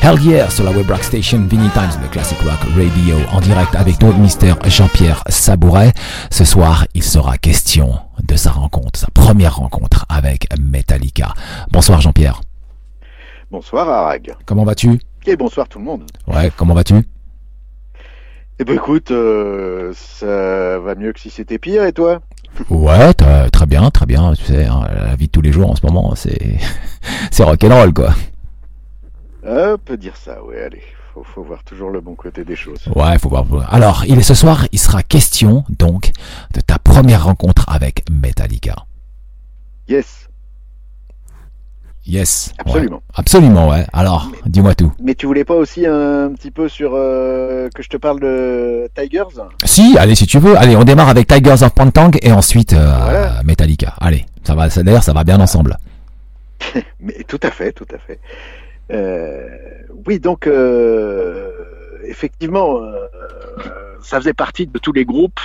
Hell Yeah sur la Web Rock Station, Vinny Times, le Classic Rock Radio, en direct avec notre Mister Jean-Pierre Sabouret. Ce soir, il sera question de sa rencontre, sa première rencontre avec Metallica. Bonsoir Jean-Pierre. Bonsoir Arag. Comment vas-tu? Et bonsoir tout le monde. Ouais, comment vas-tu? Eh ben écoute, euh, ça va mieux que si c'était pire et toi? Ouais, très bien, très bien. Tu sais, hein, la vie de tous les jours en ce moment, c'est c'est rock'n'roll quoi. On peut dire ça, ouais, allez. Faut, faut voir toujours le bon côté des choses. Ouais, faut voir. Alors, il est ce soir, il sera question, donc, de ta première rencontre avec Metallica. Yes. Yes. Absolument. Absolument, ouais. Alors, dis-moi tout. Mais tu voulais pas aussi un, petit peu sur euh, que je te parle de Tigers? Si, allez, si tu veux. Allez, on démarre avec Tigers of Pantang et ensuite euh, Metallica. Allez, ça va. D'ailleurs, ça va bien ensemble. Mais tout à fait, tout à fait. Euh, oui, donc euh, effectivement, euh, ça faisait partie de tous les groupes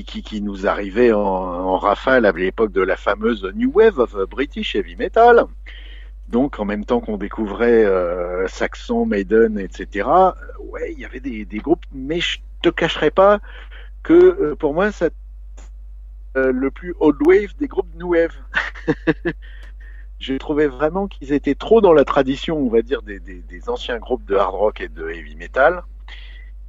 qui, nous arrivaient en, rafale à l'époque de la fameuse New Wave of British Heavy Metal. Donc, en même temps qu'on découvrait euh, Saxon, Maiden, etc., ouais, il y avait des, groupes, mais je te cacherai pas que euh, pour moi, c'est euh, le plus old wave des groupes New Wave. je trouvais vraiment qu'ils étaient trop dans la tradition, on va dire, des, anciens groupes de hard rock et de heavy metal,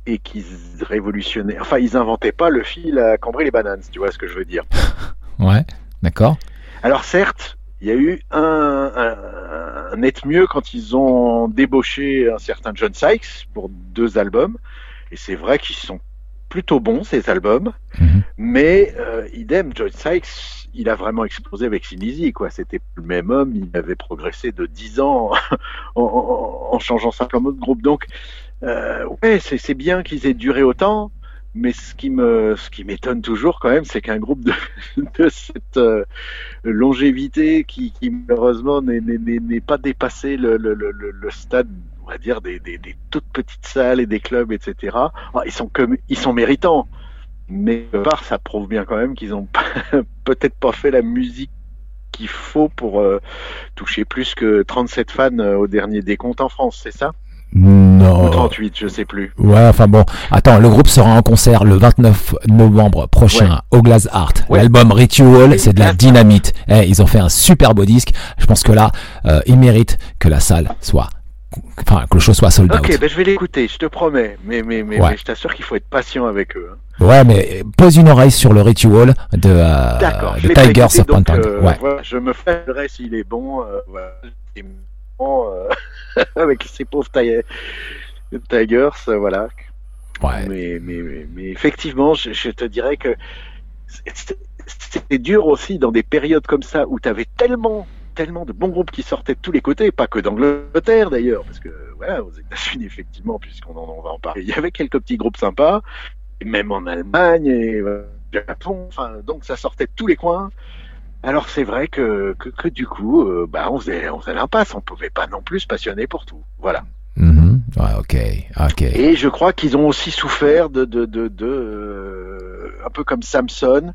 et qu'ils révolutionnaient. Enfin, ils inventaient pas le fil à cambrer les bananes, tu vois ce que je veux dire. ouais, d'accord. Alors certes, il y a eu un, un, un, net mieux quand ils ont débauché un certain John Sykes pour deux albums, et c'est vrai qu'ils sont plutôt bons ces albums, mm -hmm. mais euh, idem, John Sykes, il a vraiment explosé avec Sin Easy, quoi. C'était le même homme, il avait progressé de 10 ans en, en, en, changeant simplement de groupe. Donc, euh, ouais, c'est bien qu'ils aient duré autant, mais ce qui me, ce qui m'étonne toujours quand même, c'est qu'un groupe de, de cette euh, longévité qui, qui malheureusement n'est pas dépassé le, le, le, le stade on va dire des, des, des, toutes petites salles et des clubs, etc. ils sont comme ils sont méritants, mais part ça prouve bien quand même qu'ils ont peut-être pas fait la musique qu'il faut pour euh, toucher plus que 37 fans euh, au dernier décompte en France, c'est ça? Non. Ou 38, je sais plus. Ouais, enfin bon. Attends, le groupe sera en concert le 29 novembre prochain ouais. au Glass Art. Ouais. L'album Ritual, c'est de la dynamite. Eh, ils ont fait un super beau disque. Je pense que là, euh, ils méritent que la salle soit enfin que le show soit sold Ok, out. ben je vais l'écouter, je te promets. Mais mais mais, Ouais. mais je t'assure qu'il faut être patient avec eux. hein. Ouais, mais pose une oreille sur le Ritual de, euh, de Tiger Serpentine. euh, ouais. voilà, je me ferai s'il est bon. euh, voilà. Bon, euh, avec ces pauvres Ti- Tigers, euh, voilà. Ouais. Mais, mais, mais, mais effectivement, je, je te dirais que c'était dur aussi dans des périodes comme ça où tu avais tellement tellement de bons groupes qui sortaient de tous les côtés, pas que d'Angleterre d'ailleurs, parce que voilà, aux États-Unis effectivement, puisqu'on en, on va en parler, il y avait quelques petits groupes sympas, et même en Allemagne et euh, au Japon, enfin donc ça sortait de tous les coins. Alors c'est vrai que, que, que du coup, euh, bah on faisait on faisait l'impasse, on pouvait pas non plus se passionner pour tout. Voilà. Ouais, ok. Ok. Et je crois qu'ils ont aussi souffert de, de, de, de euh, un peu comme Samson,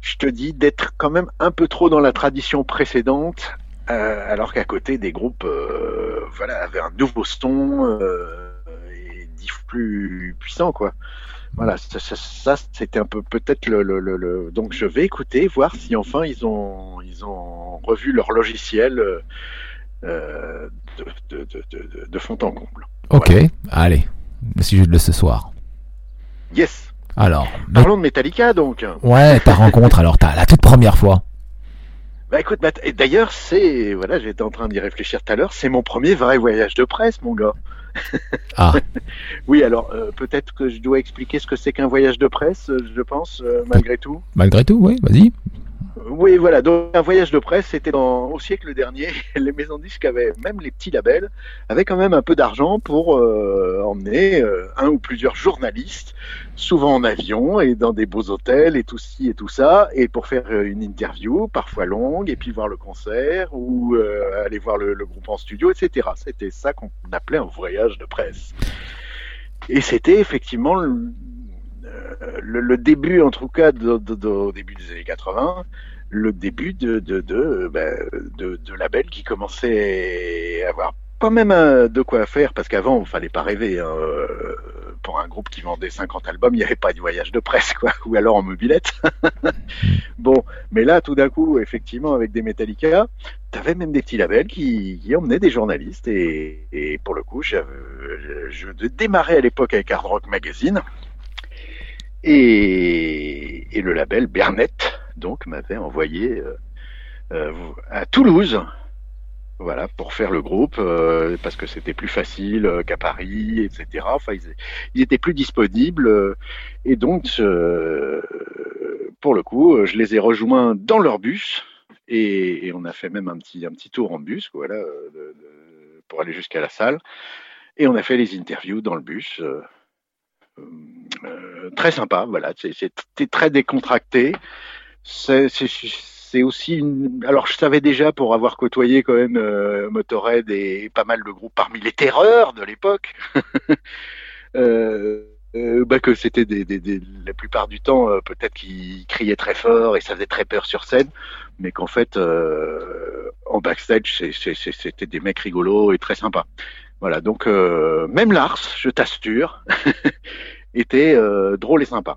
je te dis, d'être quand même un peu trop dans la tradition précédente, euh, alors qu'à côté des groupes, euh, voilà, avaient un nouveau son euh, et dix plus puissant, quoi. Voilà, ça, ça, ça, c'était un peu peut-être le, le, le, le- Donc je vais écouter, voir si enfin ils ont ils ont revu leur logiciel euh, de, de, de, de, de fond en comble. Ok. Allez. Le sujet de ce soir. Yes. Alors. Parlons de Metallica donc. Ouais, ta rencontre, alors, ta, la toute première fois. Bah écoute, bah, d'ailleurs, c'est. Voilà, j'étais en train d'y réfléchir tout à l'heure, c'est mon premier vrai voyage de presse, mon gars. Ah. Oui, alors euh, peut-être que je dois expliquer ce que c'est qu'un voyage de presse, euh, je pense, euh, malgré tout. Malgré tout, oui, vas-y. Oui, voilà. Donc un voyage de presse, c'était au siècle dernier. Les maisons disques avaient, même les petits labels, avaient quand même un peu d'argent pour euh, emmener euh, un ou plusieurs journalistes, souvent en avion et dans des beaux hôtels et tout ci et tout ça, et pour faire euh, une interview, parfois longue, et puis voir le concert ou aller voir le, le, groupe en studio, etc. C'était ça qu'on appelait un voyage de presse. Et c'était effectivement le, début, en tout cas, au début des années 80, le début de, ben, labels qui commençaient à avoir pas même euh, de quoi faire, parce qu'avant, il fallait pas rêver. Hein, euh, pour un groupe qui vendait 50 albums, il n'y avait pas de voyage de presse, ou alors en mobilette. bon, mais là, tout d'un coup, effectivement, avec des Metallica, tu avais même des petits labels qui, emmenaient des journalistes, et, et pour le coup, je démarrais à l'époque avec Hard Rock Magazine, et, et le label Bernet, donc, m'avait envoyé euh, euh, à Toulouse, voilà, pour faire le groupe, euh, parce que c'était plus facile qu'à Paris, etc. Enfin, ils, étaient plus disponibles, et donc, pour le coup, je les ai rejoints dans leur bus, et, on a fait même un petit, un petit tour en bus, voilà, pour aller jusqu'à la salle, et on a fait les interviews dans le bus. Très sympa, voilà, c'était très décontracté c'est aussi une... Alors je savais déjà pour avoir côtoyé quand même euh, Motorhead et pas mal de groupes parmi les terreurs de l'époque, euh, euh, bah que c'était des, la plupart du temps euh, peut-être qu'ils criaient très fort et ça faisait très peur sur scène, mais qu'en fait euh, en backstage c'était des mecs rigolos et très sympas. Voilà donc même Lars, je t'assure, était drôle et sympa.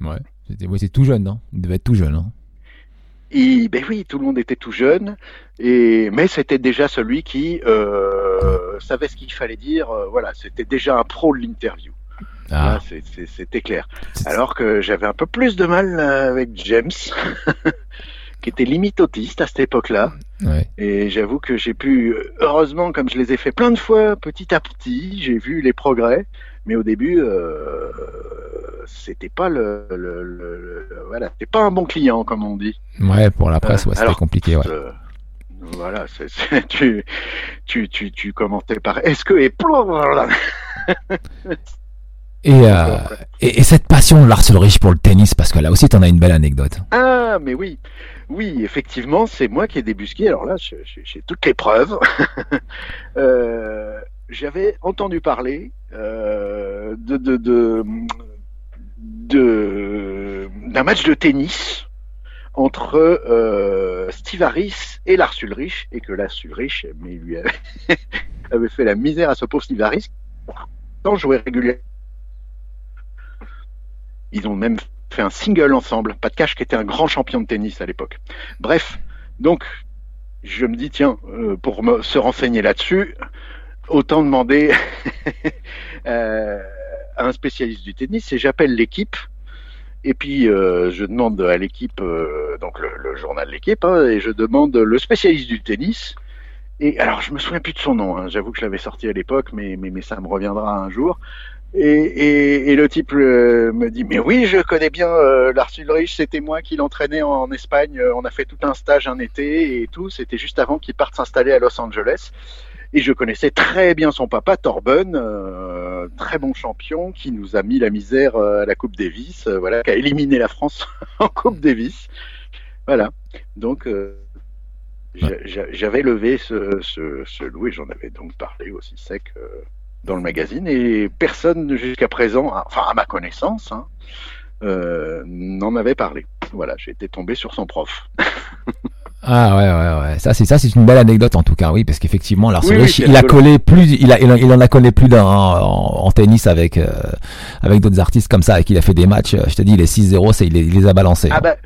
Ouais. C'était tout jeune, non Il devait être tout jeune. Hein et, ben oui, tout le monde était tout jeune, et mais c'était déjà celui qui euh, savait ce qu'il fallait dire. Euh, voilà, c'était déjà un pro de l'interview. Ah. C'était clair. Alors que j'avais un peu plus de mal euh, avec James, qui était limite autiste à cette époque-là. Ouais. Et j'avoue que j'ai pu, heureusement, comme je les ai fait plein de fois, petit à petit, j'ai vu les progrès. Mais au début, euh, c'était pas le, le, le, voilà, c'était pas un bon client comme on dit. Ouais, pour la presse, ouais, c'était compliqué. Ouais. Euh, voilà, c tu, tu, tu, tu commentais par est-ce que et Et, euh, et, et, cette passion, Lars Ulrich, pour le tennis, parce que là aussi, tu en as une belle anecdote. Ah, mais oui, oui, effectivement, c'est moi qui ai débusqué. Alors là, j'ai toutes les preuves. euh, J'avais entendu parler euh, de, de, de, de d'un match de tennis entre euh, Steve Harris et Lars Ulrich, et que Lars Ulrich, mais lui avait, avait fait la misère à ce pauvre Steve Harris, tant jouer régulièrement. Ils ont même fait un single ensemble, Pat Cash qui était un grand champion de tennis à l'époque. Bref, donc je me dis tiens, euh, pour me, se renseigner là-dessus, autant demander euh, à un spécialiste du tennis et j'appelle l'équipe. Et puis euh, je demande à l'équipe, euh, donc le, journal de l'équipe, hein, et je demande le spécialiste du tennis. Et alors je me souviens plus de son nom, hein, j'avoue que je l'avais sorti à l'époque, mais, mais, ça me reviendra un jour. Et, et, le type me dit mais oui je connais bien euh, Ulrich c'était moi qui l'entraînais en, Espagne on a fait tout un stage un été et tout c'était juste avant qu'il parte s'installer à Los Angeles et je connaissais très bien son papa, Torben, euh, très bon champion, qui nous a mis la misère euh, à la Coupe Davis, euh, voilà, qui a éliminé la France en Coupe Davis. Voilà. Donc, euh, j'avais levé ce, ce, ce loup et j'en avais donc parlé aussi sec dans le magazine. Et personne jusqu'à présent, enfin à ma connaissance, hein, n'en avait parlé. Voilà, j'ai été tombé sur son prof. Ah ouais ouais ouais. Ça c'est ça c'est une belle anecdote en tout cas oui parce qu'effectivement Lars il a collé plus il a il en a collé plus d'un en, tennis avec euh, avec d'autres artistes comme ça et qu'il a fait des matchs je te dis les 6-0 c'est il, les a balancés ah bah,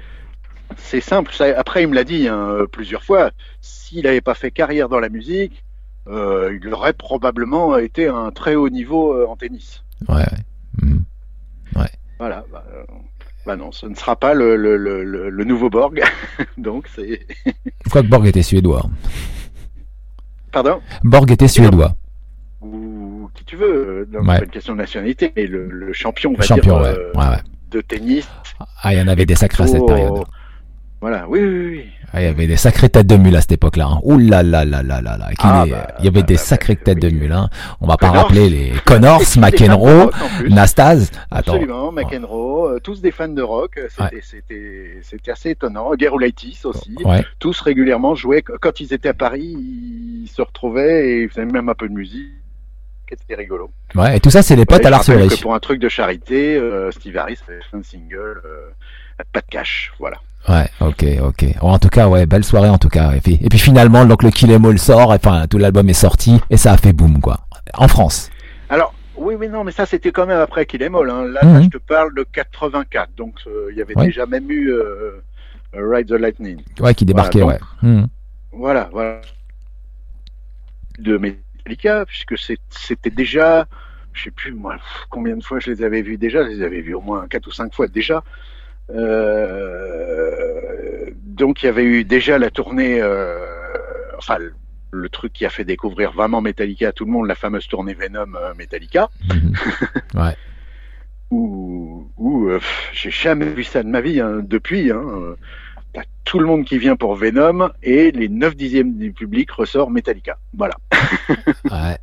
c'est simple. Ça, après il me l'a dit hein, plusieurs fois. S'il n'avait pas fait carrière dans la musique euh, il aurait probablement été un très haut niveau euh, en tennis. Ouais ouais, mmh. ouais. voilà bah, euh, bah non, ce ne sera pas le, le, le, le nouveau Borg. Donc c'est. Quoi que Borg était suédois. Pardon? Borg était suédois. Ou qui tu veux, dans ouais. une question de nationalité, mais le, le champion, on va champion, dire, ouais. Euh, ouais, de tennis. Ah, il y en avait des sacrés à cette période. Voilà, oui, oui, oui. Ah, il y avait des sacrées têtes de mule à cette époque-là. Hein. Ouh là là là là là là. Ah, bah, il y avait bah, des bah, sacrées têtes de mule. Hein. On va pas rappeler les Connors, McEnroe, Nastase. Absolument, McEnroe, euh, tous des fans de rock. C'était c'était assez étonnant. Gerulaitis aussi. Tous régulièrement jouaient. Quand ils étaient à Paris, ils se retrouvaient et ils faisaient même un peu de musique. C'était rigolo. Ouais, et tout ça, c'est les potes à l'arsenal. Pour un truc de charité, euh, Steve Harris fait un single, euh, pas de cash, voilà. Ouais, ok, ok. En tout cas, ouais, belle soirée en tout cas. Et puis, et puis finalement, donc le Kill Em All sort, enfin tout l'album est sorti et ça a fait boom quoi. En France. Alors, oui, mais non, mais ça c'était quand même après Kill Em All. Hein. Là, mhm. je te parle de 84, donc euh, il y avait déjà même eu euh, Ride the Lightning. Ouais, qui débarquait, ouais. Mhm. Voilà, voilà. De Metallica, puisque c'était déjà, je sais plus moi combien de fois je les avais vus déjà. Je les avais vus au moins 4 ou 5 fois déjà. Euh, donc il y avait eu déjà la tournée, euh, enfin le, truc qui a fait découvrir vraiment Metallica à tout le monde, la fameuse tournée Venom euh, Metallica. Mhm. ouais. où, où j'ai jamais vu ça de ma vie hein, depuis. Hein, T'as tout le monde qui vient pour Venom et les 9 dixièmes du public ressort Metallica. Voilà. ouais.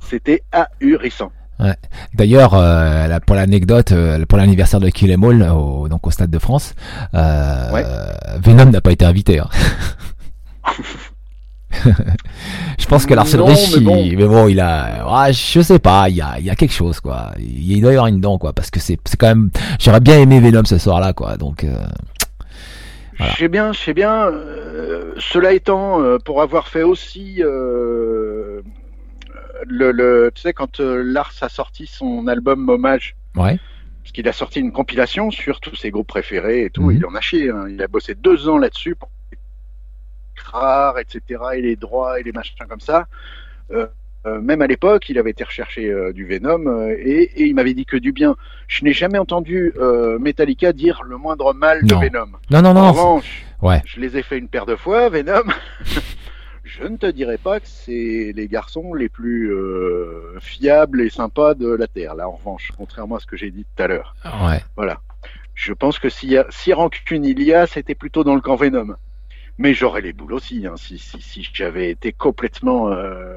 C'était ahurissant. Ouais. D'ailleurs, euh, pour l'anecdote, euh, pour l'anniversaire de Kill Em All, au, donc au Stade de France, euh, Venom n'a pas été invité. Hein. je pense que Lars Ulrich, mais, mais, bon, il a, ah, je sais pas, il y a, il y a quelque chose quoi. Il doit y avoir une dent quoi, parce que c'est, c'est quand même, j'aurais bien aimé Venom ce soir-là quoi, donc. Euh, voilà. Je sais bien, je sais bien. cela étant, pour avoir fait aussi le, tu sais, quand euh, Lars a sorti son album Hommage, ouais. parce qu'il a sorti une compilation sur tous ses groupes préférés et tout, mhm. il en a chié. Hein. Il a bossé deux ans là-dessus pour rares, etc., et les droits et les machins comme ça. Euh, euh, même à l'époque, il avait été recherché du Venom et, et, il m'avait dit que du bien. Je n'ai jamais entendu Metallica dire le moindre mal de Venom. Non, non, non. En revanche, ouais. je les ai fait une paire de fois, Venom. je ne te dirais pas que c'est les garçons les plus euh, fiables et sympas de la Terre, là en revanche, contrairement à ce que j'ai dit tout à l'heure. Ouais. Voilà. Je pense que si, si rancune il y a, c'était plutôt dans le camp Venom. Mais j'aurais les boules aussi, hein, si, si, si j'avais été complètement, euh,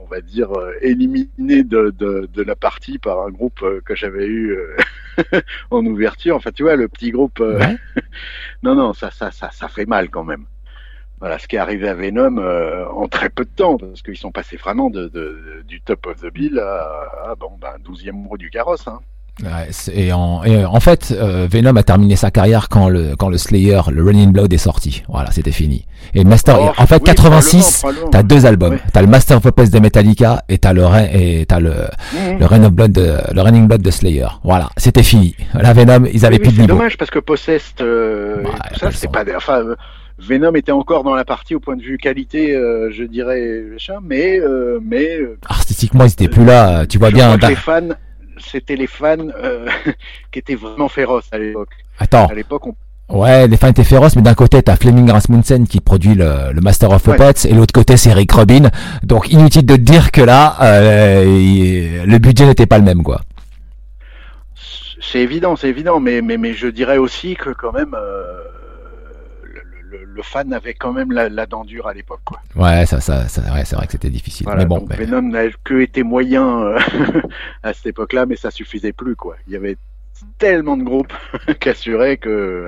on va dire, euh, éliminé de, de, de, la partie par un groupe que j'avais eu en ouverture. Enfin, tu vois, le petit groupe. non, non, ça, ça, ça, ça fait mal quand même voilà ce qui est arrivé à Venom euh, en très peu de temps, parce qu'ils sont passés vraiment de, de, du top of the bill à, à bon, ben, 12e roue du carrosse. Hein. Ouais, et, en, et en fait, euh, Venom a terminé sa carrière quand le quand le Slayer, le Running Blood est sorti. Voilà, c'était fini. Et Master, oh, en fait, 86, t'as deux albums. T'as le Master of Puppets de Metallica et t'as le et t'as le mmh. le Rain of Blood, de, le Running Blood de Slayer. Voilà, c'était fini. La Venom, ils avaient plus de niveau. C'est dommage parce que Possessed, euh, tout ça, c'est pas, enfin. Venom était encore dans la partie au point de vue qualité, euh, je dirais, mais euh, mais euh, artistiquement ils étaient plus là. Tu vois bien. les fans, c'était les fans qui étaient vraiment féroces à l'époque. Attends. À l'époque, on Ouais, les fans étaient féroces, mais d'un côté, t'as Fleming Rasmussen qui produit le, le Master of Puppets, et l'autre côté, c'est Rick Rubin. Donc, inutile de te dire que là, euh, le budget n'était pas le même, quoi. C'est évident, c'est évident, mais, mais, mais je dirais aussi que quand même, euh, le, fan avait quand même la, la dent dure à l'époque. Ouais, ça, ça, ça ouais, c'est vrai que c'était difficile. mais bon, Venom n'a que été moyen euh, à cette époque-là, mais ça suffisait plus. quoi. Il y avait tellement de groupes qu'assurer que.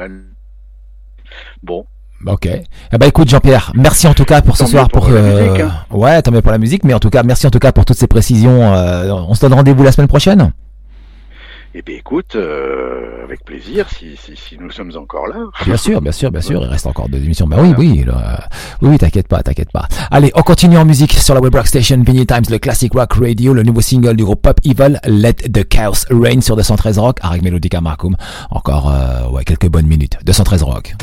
Bon, Ok. Eh ben écoute Jean-Pierre, merci en tout cas pour ce soir pour, euh... Musique, hein. ouais, tant mieux pour la musique, mais en tout cas merci en tout cas pour toutes ces précisions. Euh, on se donne rendez-vous la semaine prochaine. Eh bien, écoute, euh, avec plaisir, si, si, si, nous sommes encore là. Bien sûr, bien sûr, bien sûr, il reste encore deux émissions. Ben oui, oui, oui, oui, t'inquiète pas, t'inquiète pas. Allez, on continue en musique sur la Web Rock Station, Vinny Times, le classic rock radio, le nouveau single du groupe Pop Evil, Let the Chaos Reign sur 213 Rock, avec Melodica Markham. Encore, euh, ouais, quelques bonnes minutes. 213 Rock.